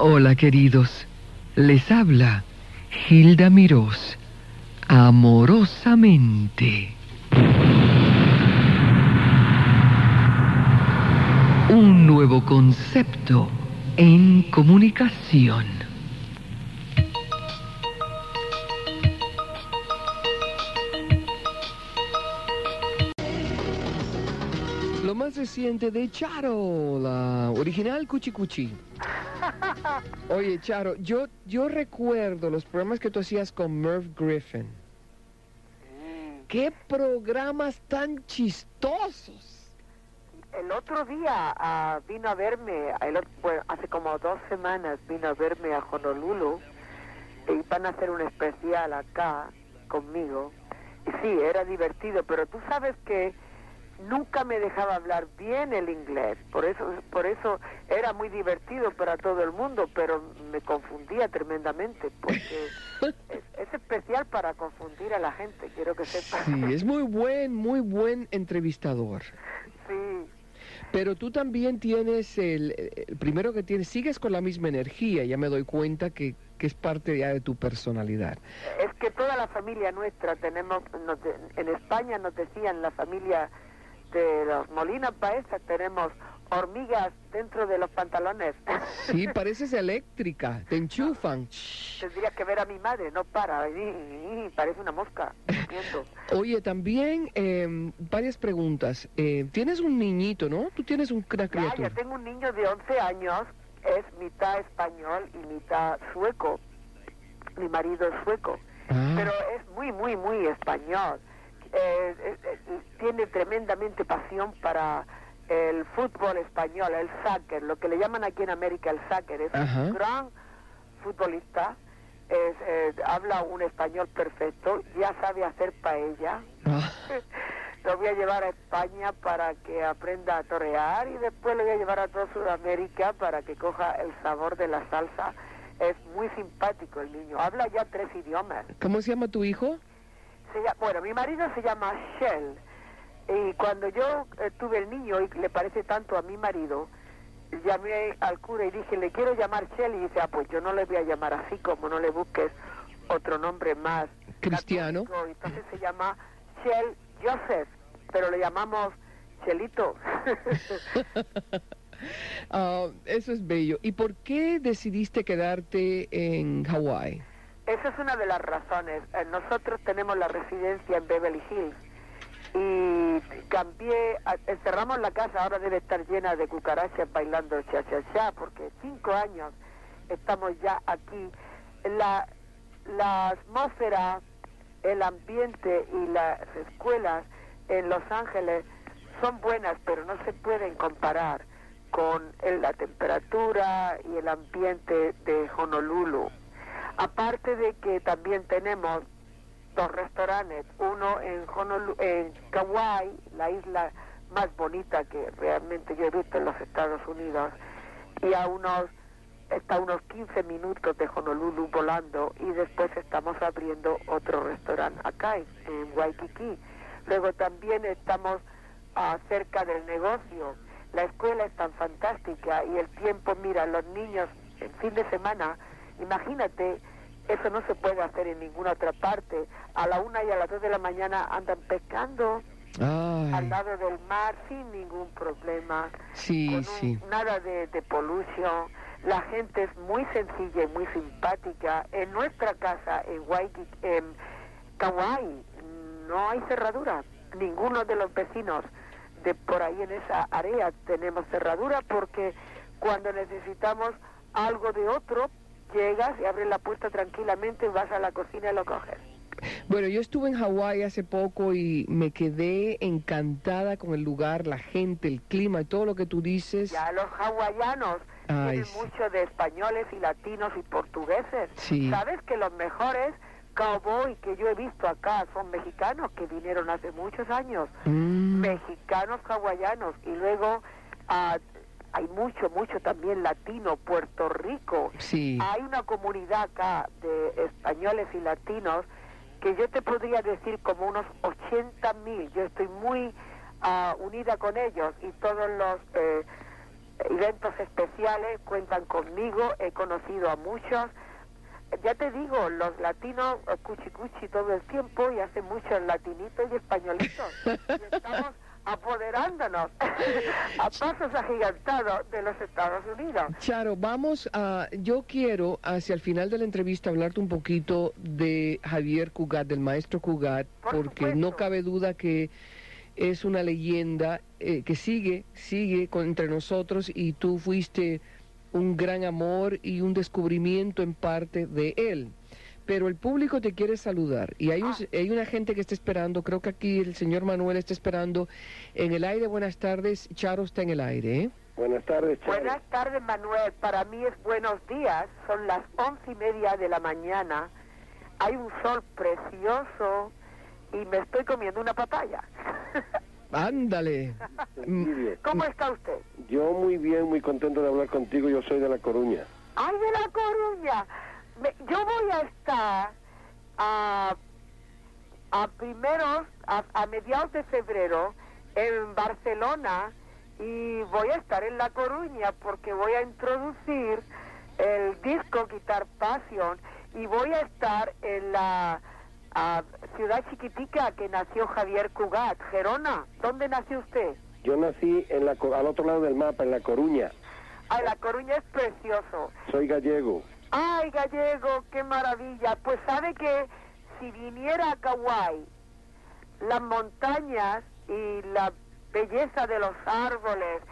Hola queridos, les habla Hilda Mirós, amorosamente. Un nuevo concepto en comunicación. Lo más reciente de Charo, la original Cuchi Cuchi. Oye, Charo, yo, yo recuerdo los programas que tú hacías con Merv Griffin. ¡Qué programas tan chistosos! El otro día ah, vino a verme, el bueno, hace como dos semanas vino a verme a Honolulu y van a hacer un especial acá conmigo. Y sí, era divertido, pero tú sabes que nunca me dejaba hablar bien el inglés, por eso, por eso era muy divertido para todo el mundo, pero me confundía tremendamente, porque es, es especial para confundir a la gente, quiero que sepas. Sí, es muy buen, muy buen entrevistador. Sí. Pero tú también tienes el, el primero que tienes, sigues con la misma energía, ya me doy cuenta que, que es parte ya de tu personalidad. Es que toda la familia nuestra tenemos, nos en España nos decían la familia de los Molina Paesa tenemos hormigas dentro de los pantalones. Sí, pareces eléctrica, te enchufan. Tendría que ver a mi madre, no para, parece una mosca. durmiendo. Oye, también eh, varias preguntas. Eh, tienes un niñito, ¿no? Tú tienes un- una Ya, criatura. yo tengo un niño de 11 años, es mitad español y mitad sueco. Mi marido es sueco. Ah, pero es muy, muy, muy español. Eh, eh, eh, tiene tremendamente pasión para el fútbol español, el soccer, lo que le llaman aquí en América el soccer. Es Ajá. un gran futbolista, es, eh, habla un español perfecto, ya sabe hacer paella. ah, Lo voy a llevar a España para que aprenda a torear y después lo voy a llevar a toda Sudamérica para que coja el sabor de la salsa. Es muy simpático el niño. Habla ya tres idiomas. ¿Cómo se llama tu hijo? Se llama- bueno, mi marido se llama Shell. Y cuando yo eh, tuve el niño y le parece tanto a mi marido, llamé al cura y dije, le quiero llamar Shell. Y dice, ah, pues yo no le voy a llamar así como no le busques otro nombre más Cristiano. católico". Entonces se llama Shell Joseph, pero le llamamos Shelito. Ah, eso es bello. ¿Y por qué decidiste quedarte en Hawái? Esa es una de las razones. Eh, Nosotros tenemos la residencia en Beverly Hills y cambié, encerramos la casa, ahora debe estar llena de cucarachas bailando cha cha cha, porque cinco años estamos ya aquí. La, la atmósfera, el ambiente y las escuelas en Los Ángeles son buenas, pero no se pueden comparar con la temperatura y el ambiente de Honolulu. Aparte de que también tenemos dos restaurantes, uno en Honolulu, en Kauai, la isla más bonita que realmente yo he visto en los Estados Unidos, y a unos está a unos 15 minutos de Honolulu volando y después estamos abriendo otro restaurante acá en, en Waikiki. Luego también estamos ah, cerca del negocio. La escuela es tan fantástica y el tiempo, mira, los niños el fin de semana, imagínate, eso no se puede hacer en ninguna otra parte. A la una y a las dos de la mañana andan pescando al lado del mar sin ningún problema sí, con un- sí. nada de, de polución. La gente es muy sencilla y muy simpática. En nuestra casa, en Waikiki, en Kauai, no hay cerradura. Ninguno de los vecinos de por ahí en esa área tenemos cerradura porque cuando necesitamos algo de otro, llegas y abres la puerta tranquilamente, vas a la cocina y lo coges. Bueno, yo estuve en Hawái hace poco y me quedé encantada con el lugar, la gente, el clima y todo lo que tú dices. Ya los hawaianos Ay, tienen sí. mucho de españoles y latinos y portugueses. Sí. ¿Sabes que los mejores cowboy que yo he visto acá son mexicanos que vinieron hace muchos años? Mm, Mexicanos hawaianos y luego ah, hay mucho, mucho también latino, Puerto Rico. sí. Hay una comunidad acá de españoles y latinos que yo te podría decir como unos 80 mil. Yo estoy muy ah, unida con ellos y todos los eh, eventos especiales, cuentan conmigo, he conocido a muchos. Ya te digo, los latinos eh, cuchi cuchi todo el tiempo y hacen muchos latinitos y españolitos. Y estamos apoderándonos a pasos agigantados de los Estados Unidos. Charo, vamos a, yo quiero hacia el final de la entrevista hablarte un poquito de Javier Cugat, del maestro Cugat, Por porque supuesto. no cabe duda que es una leyenda eh, que sigue, sigue con, entre nosotros y tú fuiste un gran amor y un descubrimiento en parte de él. Pero el público te quiere saludar y hay, un- hay una gente que está esperando, creo que aquí el señor Manuel está esperando en el aire. Buenas tardes, Charo está en el aire. ¿eh? Buenas tardes, Charo. Buenas tardes, Manuel. Para mí es buenos días. Son las once y media de la mañana. Hay un sol precioso y me estoy comiendo una papaya. Ándale. Mm. ¿Cómo está usted? Yo muy bien, muy contento de hablar contigo. Yo soy de La Coruña. ¡Ay, de La Coruña! Me- yo voy a estar a, a primeros, a, a mediados de febrero en Barcelona y voy a estar en La Coruña porque voy a introducir el disco Guitar Passion y voy a estar en la ah, ciudad chiquitica que nació Javier Cugat, Gerona. ¿Dónde nació usted? Yo nací en la, al otro lado del mapa, en La Coruña. Ay, La Coruña es precioso. Soy gallego. Ay, gallego, qué maravilla. Pues sabe que si viniera a Kauai, las montañas y la belleza de los árboles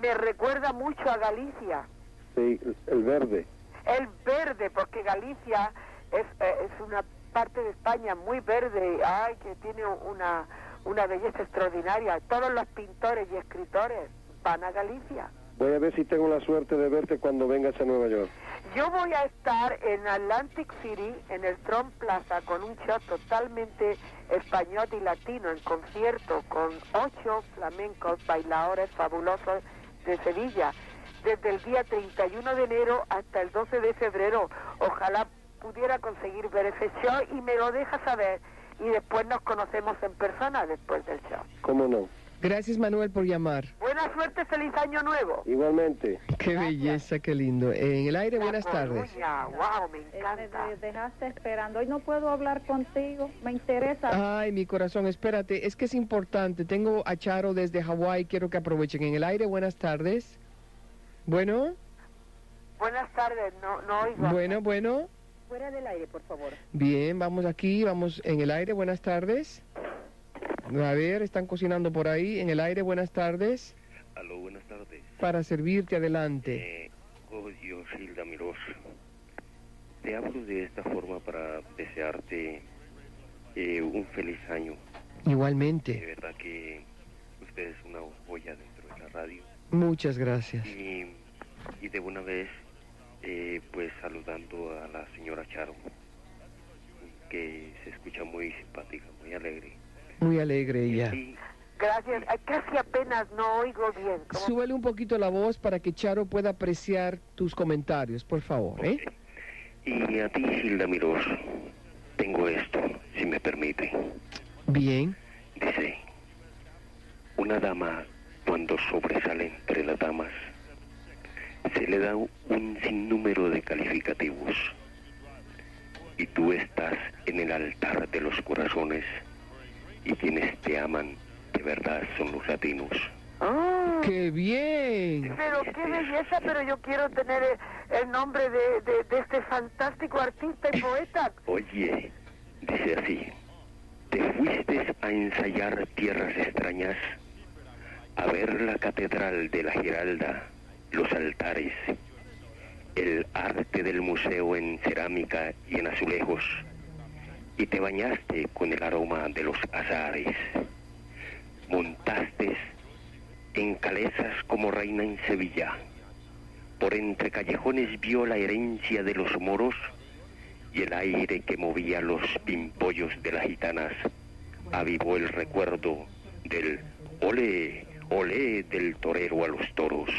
me recuerda mucho a Galicia. Sí, el verde. El verde, porque Galicia es, eh, es una parte de España muy verde, ay, que tiene una, una belleza extraordinaria. Todos los pintores y escritores van a Galicia. Voy a ver si tengo la suerte de verte cuando vengas a Nueva York. Yo voy a estar en Atlantic City, en el Trump Plaza, con un show totalmente español y latino, en concierto, con ocho flamencos bailadores fabulosos de Sevilla, desde el día 31 de enero hasta el 12 de febrero. Ojalá pudiera conseguir ver ese show y me lo deja saber y después nos conocemos en persona después del show. ¿Cómo no? Gracias Manuel por llamar. Buena suerte, feliz año nuevo. Igualmente. Qué Gracias. belleza, qué lindo. En el aire, buenas tardes. Wow, me Eh, Me encanta. de- dejaste esperando. Hoy no puedo hablar contigo. Me interesa. Ay, mi corazón, espérate, es que es importante. Tengo a Charo desde Hawái, quiero que aprovechen. En el aire, buenas tardes. Bueno, Buenas tardes, no, no oigo. bueno, bueno. Fuera del aire, por favor. Bien, vamos aquí, vamos en el aire, buenas tardes. A ver, están cocinando por ahí. En el aire, buenas tardes. Aló, buenas tardes. Para servirte adelante. Eh, oh, yo, Hilda Miros. Te hablo de esta forma para desearte eh, un feliz año. De Igualmente. verdad que usted es una joya dentro de la radio. Muchas gracias. Y, y de una vez, eh, pues saludando a la señora Charo, que se escucha muy simpática, muy alegre. Muy alegre ella. Y Gracias. Casi apenas no oigo bien. ¿Cómo? Súbele un poquito la voz para que Charo pueda apreciar tus comentarios, por favor, ¿eh? Ok. Y a ti, Hilda Miros, tengo esto, si me permite. Bien. Dice, una dama cuando sobresale entre las damas, se le da un sinnúmero de calificativos. Y tú estás en el altar de los corazones y quienes te aman de verdad son los latinos. Ah, ¡Qué bien! pero qué belleza, pero yo quiero tener el, el nombre de, de- de este fantástico artista y poeta. Oye, dice así, te fuiste a ensayar tierras extrañas, a ver la catedral de la Giralda, los altares, el arte del museo en cerámica y en azulejos, y te bañaste con el aroma de los azares. Montaste en calezas como reina en Sevilla. Por entre callejones vio la herencia de los moros y el aire que movía los pimpollos de las gitanas avivó el recuerdo del olé, olé del torero a los toros.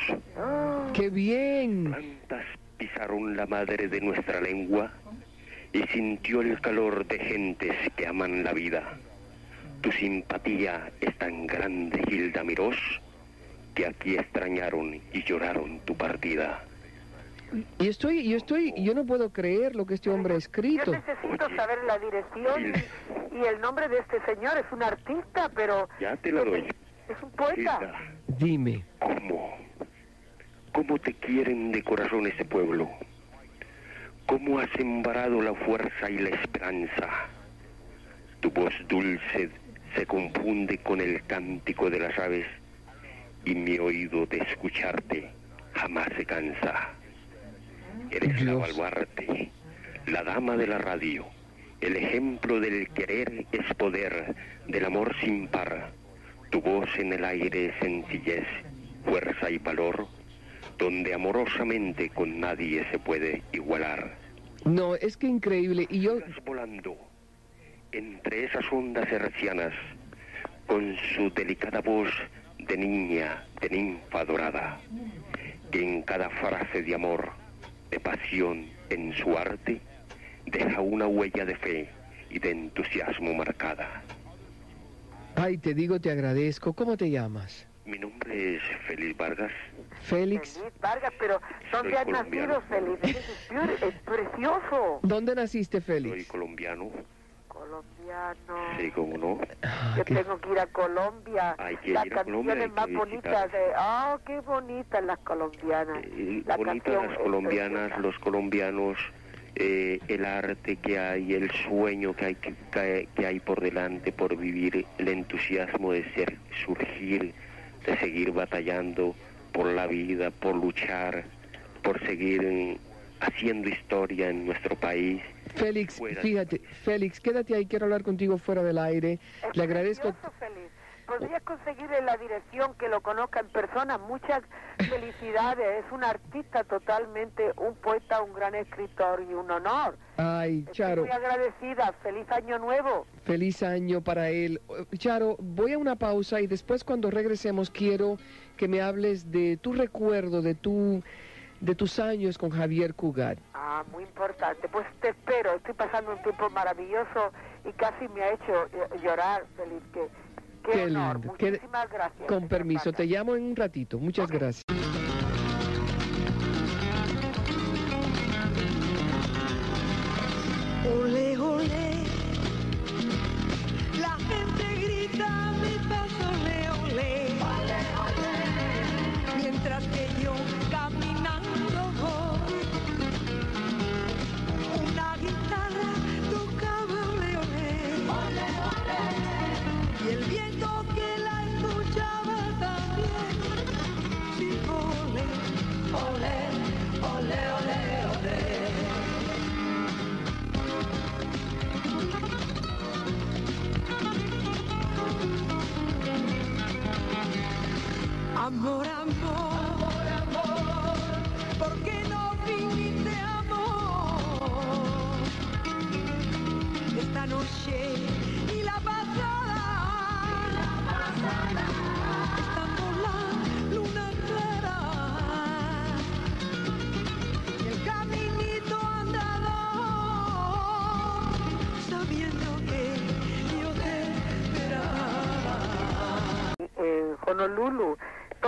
¡Qué bien! Plantas pisaron la madre de nuestra lengua y sintió el calor de gentes que aman la vida. Tu simpatía es tan grande, Hilda Mirós, que aquí extrañaron y lloraron tu partida. Y estoy, yo estoy, yo no puedo creer lo que este hombre ha Yo escrito. necesito Oye. saber la dirección y, y el nombre de este señor. Es un artista, pero Ya te la doy. es un poeta. Hilda, Dime. ¿cómo? ¿Cómo te quieren de corazón ese pueblo? ¿Cómo has sembrado la fuerza y la esperanza? Tu voz dulce se confunde con el cántico de las aves y mi oído de escucharte jamás se cansa. Eres la baluarte, la dama de la radio, el ejemplo del querer es poder, del amor sin par. Tu voz en el aire es sencillez, fuerza y valor, donde amorosamente con nadie se puede igualar. No, es que increíble. Y yo, volando entre esas ondas hercianas, con su delicada voz de niña, de ninfa dorada, que en cada frase de amor, de pasión en su arte, deja una huella de fe y de entusiasmo marcada. ay, te digo, te agradezco. ¿Cómo te llamas? Mi nombre es Félix Vargas. Félix. Feliz Vargas, pero ¿dónde Soy has nacido, colombiano. Es, pure- es precioso. ¿Dónde naciste, Soy Félix? colombiano, Colombiano. sí, cómo no. Ah, Yo qué- tengo que ir a Colombia. Hay que las ir a Colombia, canciones más bonitas. ¡Ah, qué bonitas las colombianas! Eh, La bonitas canción las colombianas, los colombianos, eh, el arte que hay, el sueño que hay, que, que- que hay por delante, por vivir, el entusiasmo de ser, surgir, de seguir batallando por la vida, por luchar, por seguir haciendo historia en nuestro país. Félix, Fuera. fíjate, Félix, quédate ahí, quiero hablar contigo fuera del aire. Le agradezco. Feliz. ¿Podrías conseguirle la dirección que lo conozca en persona? Muchas felicidades. Es un artista totalmente, un poeta, un gran escritor y un honor. Ay, Estoy Charo, muy agradecida. Feliz año nuevo. feliz año para él. Eh, Charo, voy a una pausa y después cuando regresemos quiero que me hables de tu recuerdo, de tu de tus años con Javier Cugat. Ah, muy importante. Pues te espero. Estoy pasando un tiempo maravilloso y casi me ha hecho eh, llorar, Feliz. Qué, qué, Qué honor. lindo, qué- Muchísimas gracias. Con permiso, te llamo en un ratito. Muchas gracias.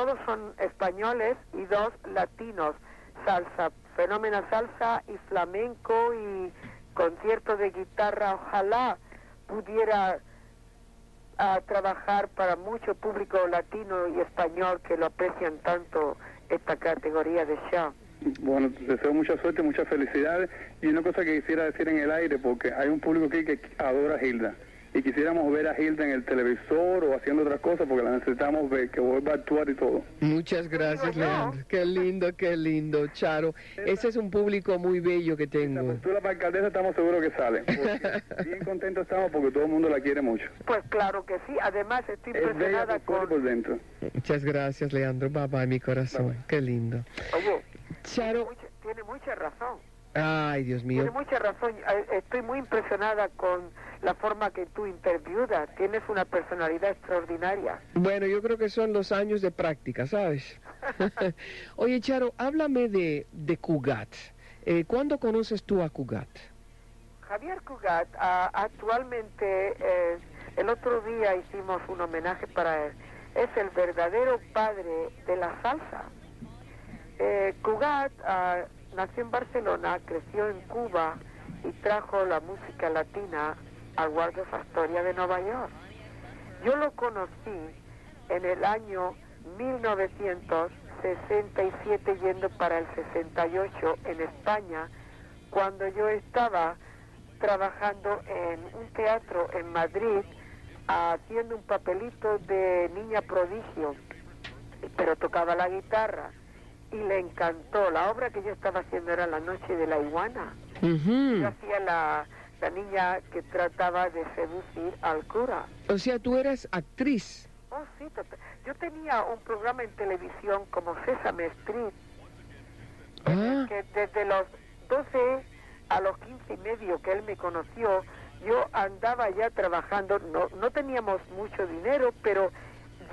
Todos son españoles y dos latinos. Salsa, fenómena salsa y flamenco y concierto de guitarra. Ojalá pudiera ah, trabajar para mucho público latino y español que lo aprecian tanto esta categoría de show. Bueno, te deseo mucha suerte, muchas felicidades. Y una cosa que quisiera decir en el aire, porque hay un público aquí que adora a Hilda. Y quisiéramos ver a Hilda en el televisor o haciendo otras cosas, porque la necesitamos ver, que vuelva a actuar y todo. Muchas gracias. Leandro. Qué lindo, qué lindo, Charo. Ese es un público muy bello que La tengo. postura para alcaldesa estamos seguros que sale. bien contentos estamos porque todo el mundo la quiere mucho. Pues claro que sí. Además estoy Es bella impresionada por fuera y con... por dentro. Muchas gracias, Leandro. Bye bye, mi corazón. Qué lindo. Oye, tiene Charo, mucha, tiene mucha razón. Ay, Dios Tiene mío. mucha razón. Estoy muy impresionada con la forma que tú interviudas. Tienes una personalidad extraordinaria. Bueno, yo creo que son los años de práctica, ¿sabes? Oye, Charo, háblame de, de Cugat. Eh, ¿Cuándo conoces tú a Cugat? Javier Cugat, ah, actualmente, eh, el otro día hicimos un homenaje para él. es el verdadero padre de la salsa. Eh, Cugat ah, nació en Barcelona, creció en Cuba y trajo la música latina al Waldorf Astoria de Nueva York. Yo lo conocí en el año 1967 yendo para el 68 en España, cuando yo estaba trabajando en un teatro en Madrid haciendo un papelito de niña prodigio, pero tocaba la guitarra y le encantó. La obra que yo estaba haciendo era La Noche de la Iguana. Yo hacía la, la niña que trataba de seducir al cura. O sea, tú eras actriz. Oh, sí, yo tenía un programa en televisión como Sesame Street, Ah, que desde los 12 a los 15 y medio que él me conoció, yo andaba ya trabajando, no, no teníamos mucho dinero, pero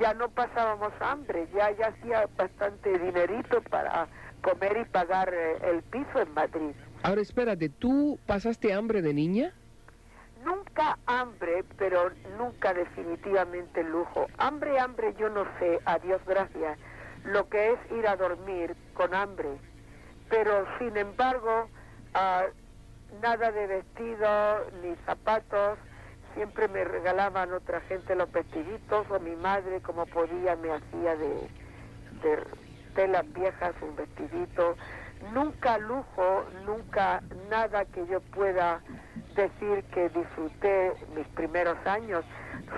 ya no pasábamos hambre, ya, ya hacía bastante dinerito para comer y pagar eh, el piso en Madrid. ahora espérate, ¿tú pasaste hambre de niña? Nunca hambre, pero nunca definitivamente lujo. Hambre, hambre, yo no sé, a Dios gracias, lo que es ir a dormir con hambre. Pero sin embargo, ah, nada de vestido ni zapatos. Siempre me regalaban otra gente los vestiditos o mi madre, como podía, me hacía de, telas viejas un vestidito. Nunca lujo, nunca nada que yo pueda decir que disfruté mis primeros años.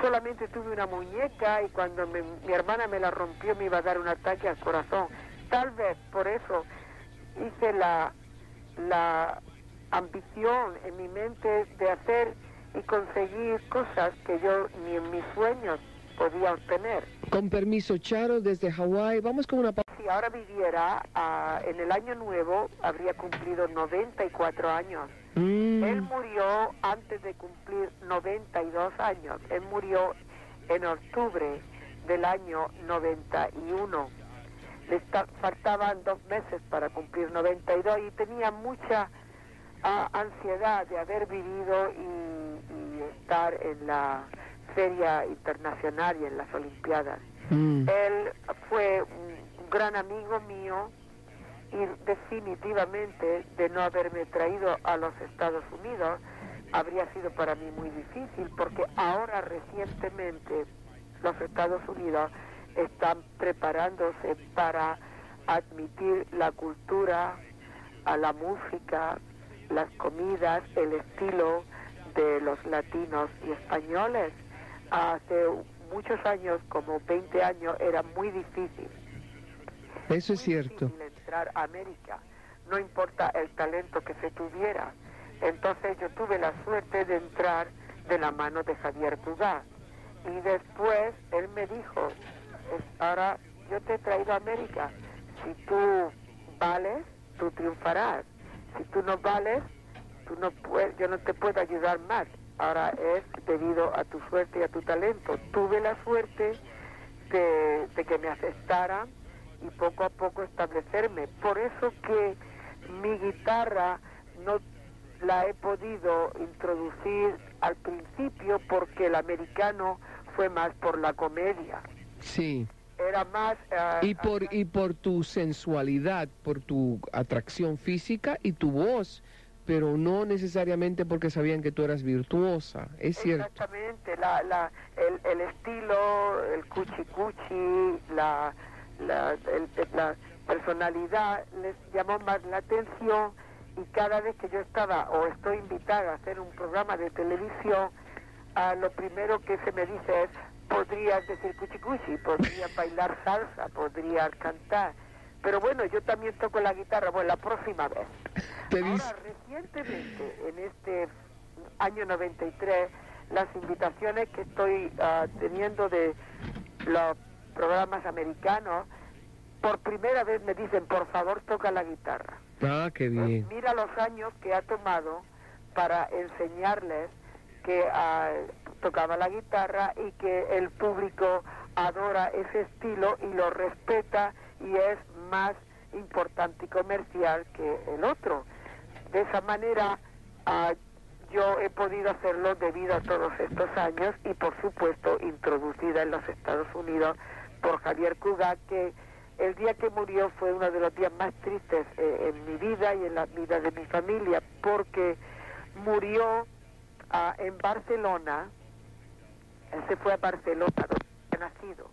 Solamente tuve una muñeca y cuando mi hermana me la rompió me iba a dar un ataque al corazón. Tal vez por eso hice la, la ambición en mi mente de hacer y conseguir cosas que yo ni en mis sueños podía obtener. Con permiso, Charo, desde Hawái. Vamos con una... Si ahora viviera ah, en el año nuevo, habría cumplido 94 años. Mm, Él murió antes de cumplir 92 años. Él murió en octubre del año 91. Le faltaban dos meses para cumplir 92 y tenía mucha ah, ansiedad de haber vivido y estar en la feria internacional y en las Olimpiadas. mm. Él fue un, gran amigo mío y definitivamente de no haberme traído a los Estados Unidos habría sido para mí muy difícil porque ahora recientemente los Estados Unidos están preparándose para admitir la cultura, a la música, las comidas, el estilo de los latinos y españoles. Hace muchos años, como 20 años, era muy difícil Eso es cierto. entrar a América, no importa el talento que se tuviera. Entonces yo tuve la suerte de entrar de la mano de Javier Cugat. Y después él me dijo, "Es- ahora yo te he traído a América, si tú vales, tú triunfarás. Si tú no vales, tú no puedes, yo no te puedo ayudar más. Ahora es debido a tu suerte y a tu talento. Tuve la suerte de, de que me aceptaran y poco a poco establecerme. Por eso que mi guitarra no la he podido introducir al principio porque el americano fue más por la comedia. Sí. Era más... ah, Y por, y por tu sensualidad, por tu atracción física y tu voz, pero no necesariamente porque sabían que tú eras virtuosa, es cierto. Exactamente, la, la, el, el estilo, el cuchi cuchi, la, la, la personalidad les llamó más la atención y cada vez que yo estaba o estoy invitada a hacer un programa de televisión, lo primero que se me dice es, podrías decir cuchi cuchi, podrías bailar salsa, podrías cantar. Pero bueno, yo también toco la guitarra, bueno, la próxima vez. Ahora, recientemente, en este año 93, las invitaciones que estoy ah, teniendo de los programas americanos, por primera vez me dicen, por favor, toca la guitarra. Ah, qué bien. Mira los años que ha tomado para enseñarles que ah, tocaba la guitarra y que el público adora ese estilo y lo respeta y es más importante y comercial que el otro. De esa manera, ah, yo he podido hacerlo debido a todos estos años y por supuesto introducida en los Estados Unidos por Javier Cugat, que el día que murió fue uno de los días más tristes eh, en mi vida y en la vida de mi familia, porque murió ah, en Barcelona, él se fue a Barcelona donde había nacido,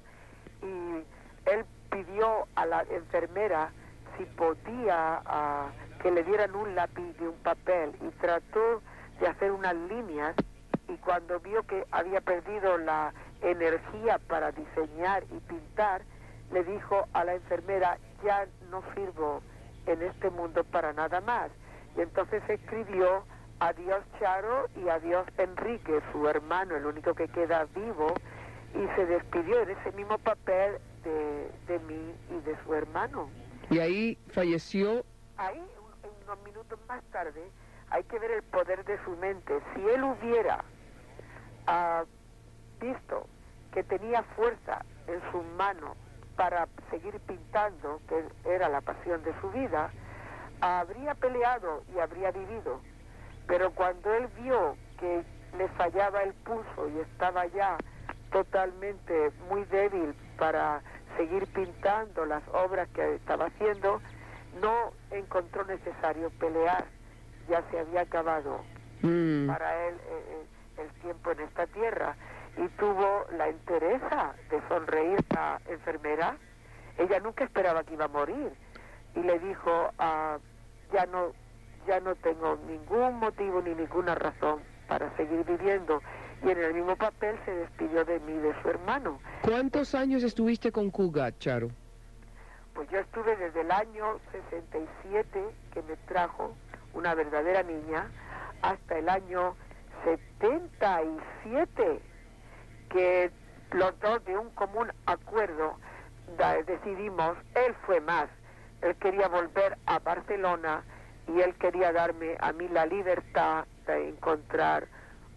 y él pidió a la enfermera si podía ah, que le dieran un lápiz y un papel y trató de hacer unas líneas y cuando vio que había perdido la energía para diseñar y pintar, le dijo a la enfermera, ya no sirvo en este mundo para nada más. Y entonces escribió Adiós Charo y Adiós Enrique, su hermano, el único que queda vivo, y se despidió en ese mismo papel de, de mí y de su hermano. Y ahí falleció. Ahí, un- unos minutos más tarde, hay que ver el poder de su mente. Si él hubiera ah, visto que tenía fuerza en su mano para seguir pintando, que era la pasión de su vida, habría peleado y habría vivido. Pero cuando él vio que le fallaba el pulso y estaba ya totalmente muy débil para seguir pintando las obras que estaba haciendo, no encontró necesario pelear. Ya se había acabado Mm. para él eh, eh, el tiempo en esta tierra y tuvo la entereza de sonreír a la enfermera. Ella nunca esperaba que iba a morir y le dijo, ah, ya no, ya no tengo ningún motivo ni ninguna razón para seguir viviendo. Y en el mismo papel se despidió de mí de su hermano. ¿Cuántos años estuviste con Cugat, Charo? Pues yo estuve desde el año 67 que me trajo una verdadera niña hasta el año 77 que los dos de un común acuerdo decidimos, él fue más, él quería volver a Barcelona y él quería darme a mí la libertad de encontrar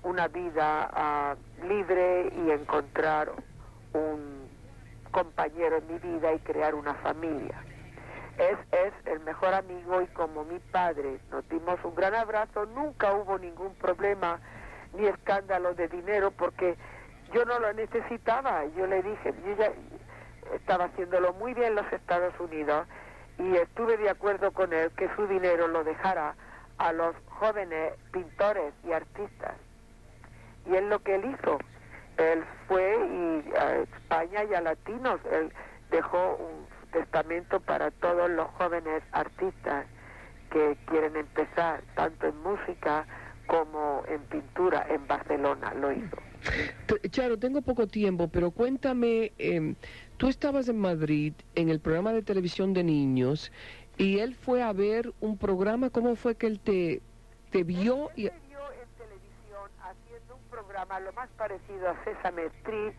una vida ah, libre y encontrar un compañero en mi vida y crear una familia. Es, es el mejor amigo y como mi padre nos dimos un gran abrazo, nunca hubo ningún problema ni escándalo de dinero porque yo no lo necesitaba. Yo le dije, yo ya estaba haciéndolo muy bien en los Estados Unidos y estuve de acuerdo con él que su dinero lo dejara a los jóvenes pintores y artistas. Y es lo que él hizo. Él fue y a España y a latinos, él dejó un testamento para todos los jóvenes artistas que quieren empezar, tanto en música como en pintura, en Barcelona lo hizo. Charo, tengo poco tiempo, pero cuéntame, em, tú estabas en Madrid en el programa de televisión de niños y él fue a ver un programa, ¿cómo fue que él te, te vio? Y... Él me vio en televisión haciendo un programa lo más parecido a Sésame Street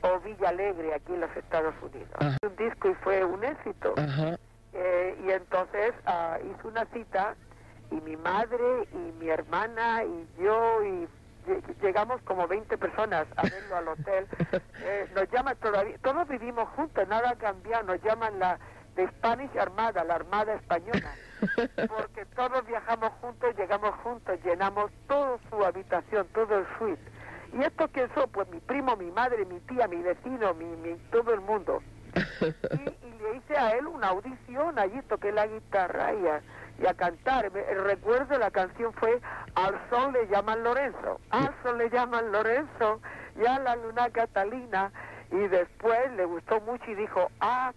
o Villa Alegre aquí en los Estados Unidos. Ajá. Un disco y fue un éxito. Ajá. Eh, y entonces ah, hizo una cita y mi madre y mi hermana y yo y lle- llegamos como 20 personas a verlo al hotel. Eh, nos llaman todavía, todos vivimos juntos, nada ha cambiado, nos llaman la de Spanish Armada, la Armada Española, porque todos viajamos juntos, llegamos juntos, llenamos toda su habitación, todo el suite. ¿Y esto quién son? Pues mi primo, mi madre, mi tía, mi vecino, mi, mi- todo el mundo y, y le hice a él una audición, allí toqué la guitarra y a, y a cantar. Me- El recuerdo la canción fue Al sol le llaman Lorenzo, al sol le llaman Lorenzo y a la luna Catalina. Y después le gustó mucho y dijo, ah,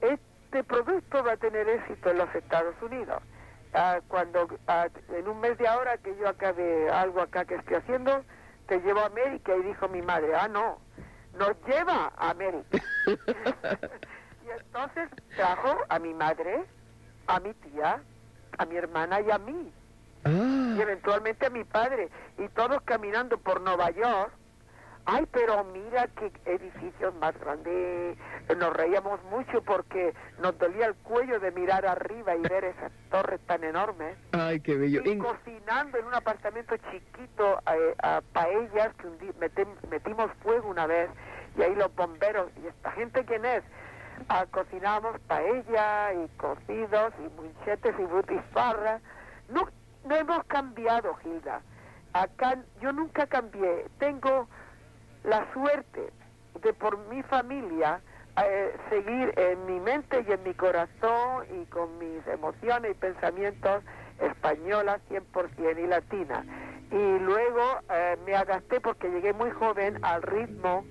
este producto va a tener éxito en los Estados Unidos. Ah, cuando ah, en un mes de ahora que yo acabe algo acá que estoy haciendo, te llevo a América y dijo mi madre, ah, no, nos lleva a América. y entonces trajo a mi madre, a mi tía, a mi hermana y a mí, Ah, y eventualmente a mi padre, y todos caminando por Nueva York. Ay, pero mira qué edificios más grandes. Nos reíamos mucho porque nos dolía el cuello de mirar arriba y ver esas torres tan enormes. ay, qué bello. Y cocinando en un apartamento chiquito eh, a paellas que un día metem- metimos fuego una vez y ahí los bomberos y esta gente quién es Ah, cocinamos paella y cocidos y munchetes y butifarra no no hemos cambiado Gilda acá yo nunca cambié. Tengo la suerte de por mi familia eh, seguir en mi mente y en mi corazón y con mis emociones y pensamientos españolas 100% y latina. Y luego eh, me agasté porque llegué muy joven al ritmo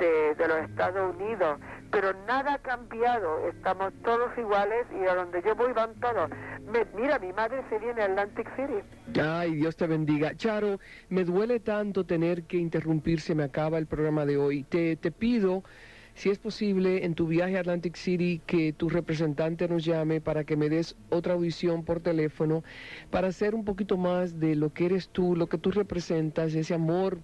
de, los Estados Unidos, pero nada ha cambiado, estamos todos iguales y a donde yo voy van todos. Me, mira, mi madre se viene a Atlantic City. Ay, Dios te bendiga. Charo, me duele tanto tener que interrumpir, se me acaba el programa de hoy. Te, te pido si es posible, en tu viaje a Atlantic City, que tu representante nos llame para que me des otra audición por teléfono, para hacer un poquito más de lo que eres tú, lo que tú representas, ese amor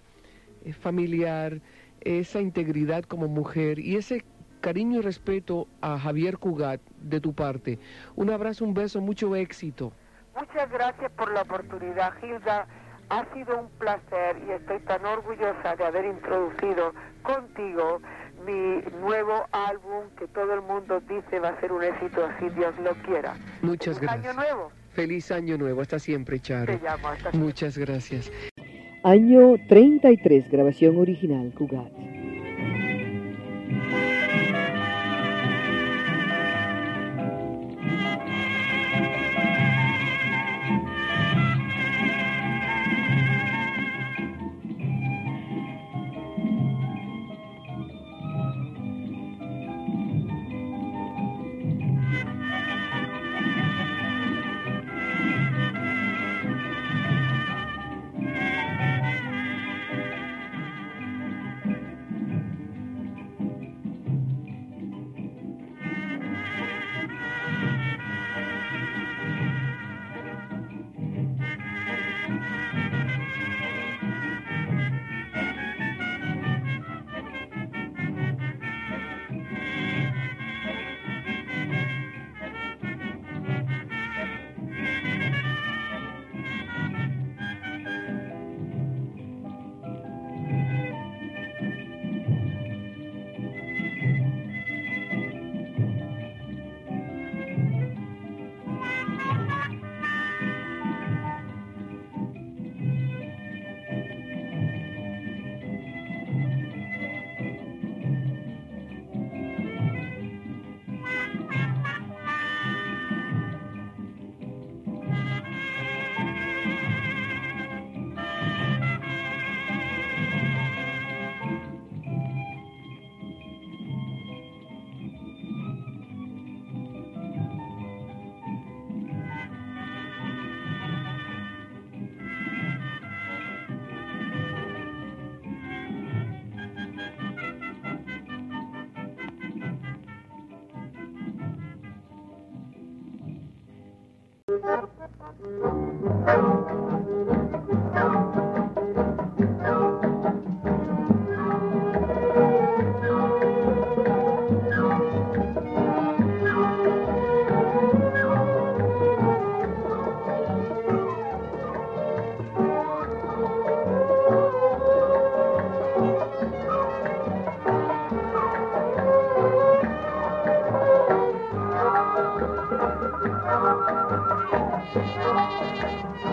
eh, familiar, esa integridad como mujer y ese cariño y respeto a Javier Cugat de tu parte. Un abrazo, un beso, mucho éxito. Muchas gracias por la oportunidad, Gilda. Ha sido un placer y estoy tan orgullosa de haber introducido contigo mi nuevo álbum que todo el mundo dice va a ser un éxito así Dios lo quiera. Muchas Feliz gracias. año nuevo. Feliz año nuevo, hasta siempre, Charo. Te llamo, hasta Muchas gracias. Año 33, grabación original, Cugat. 我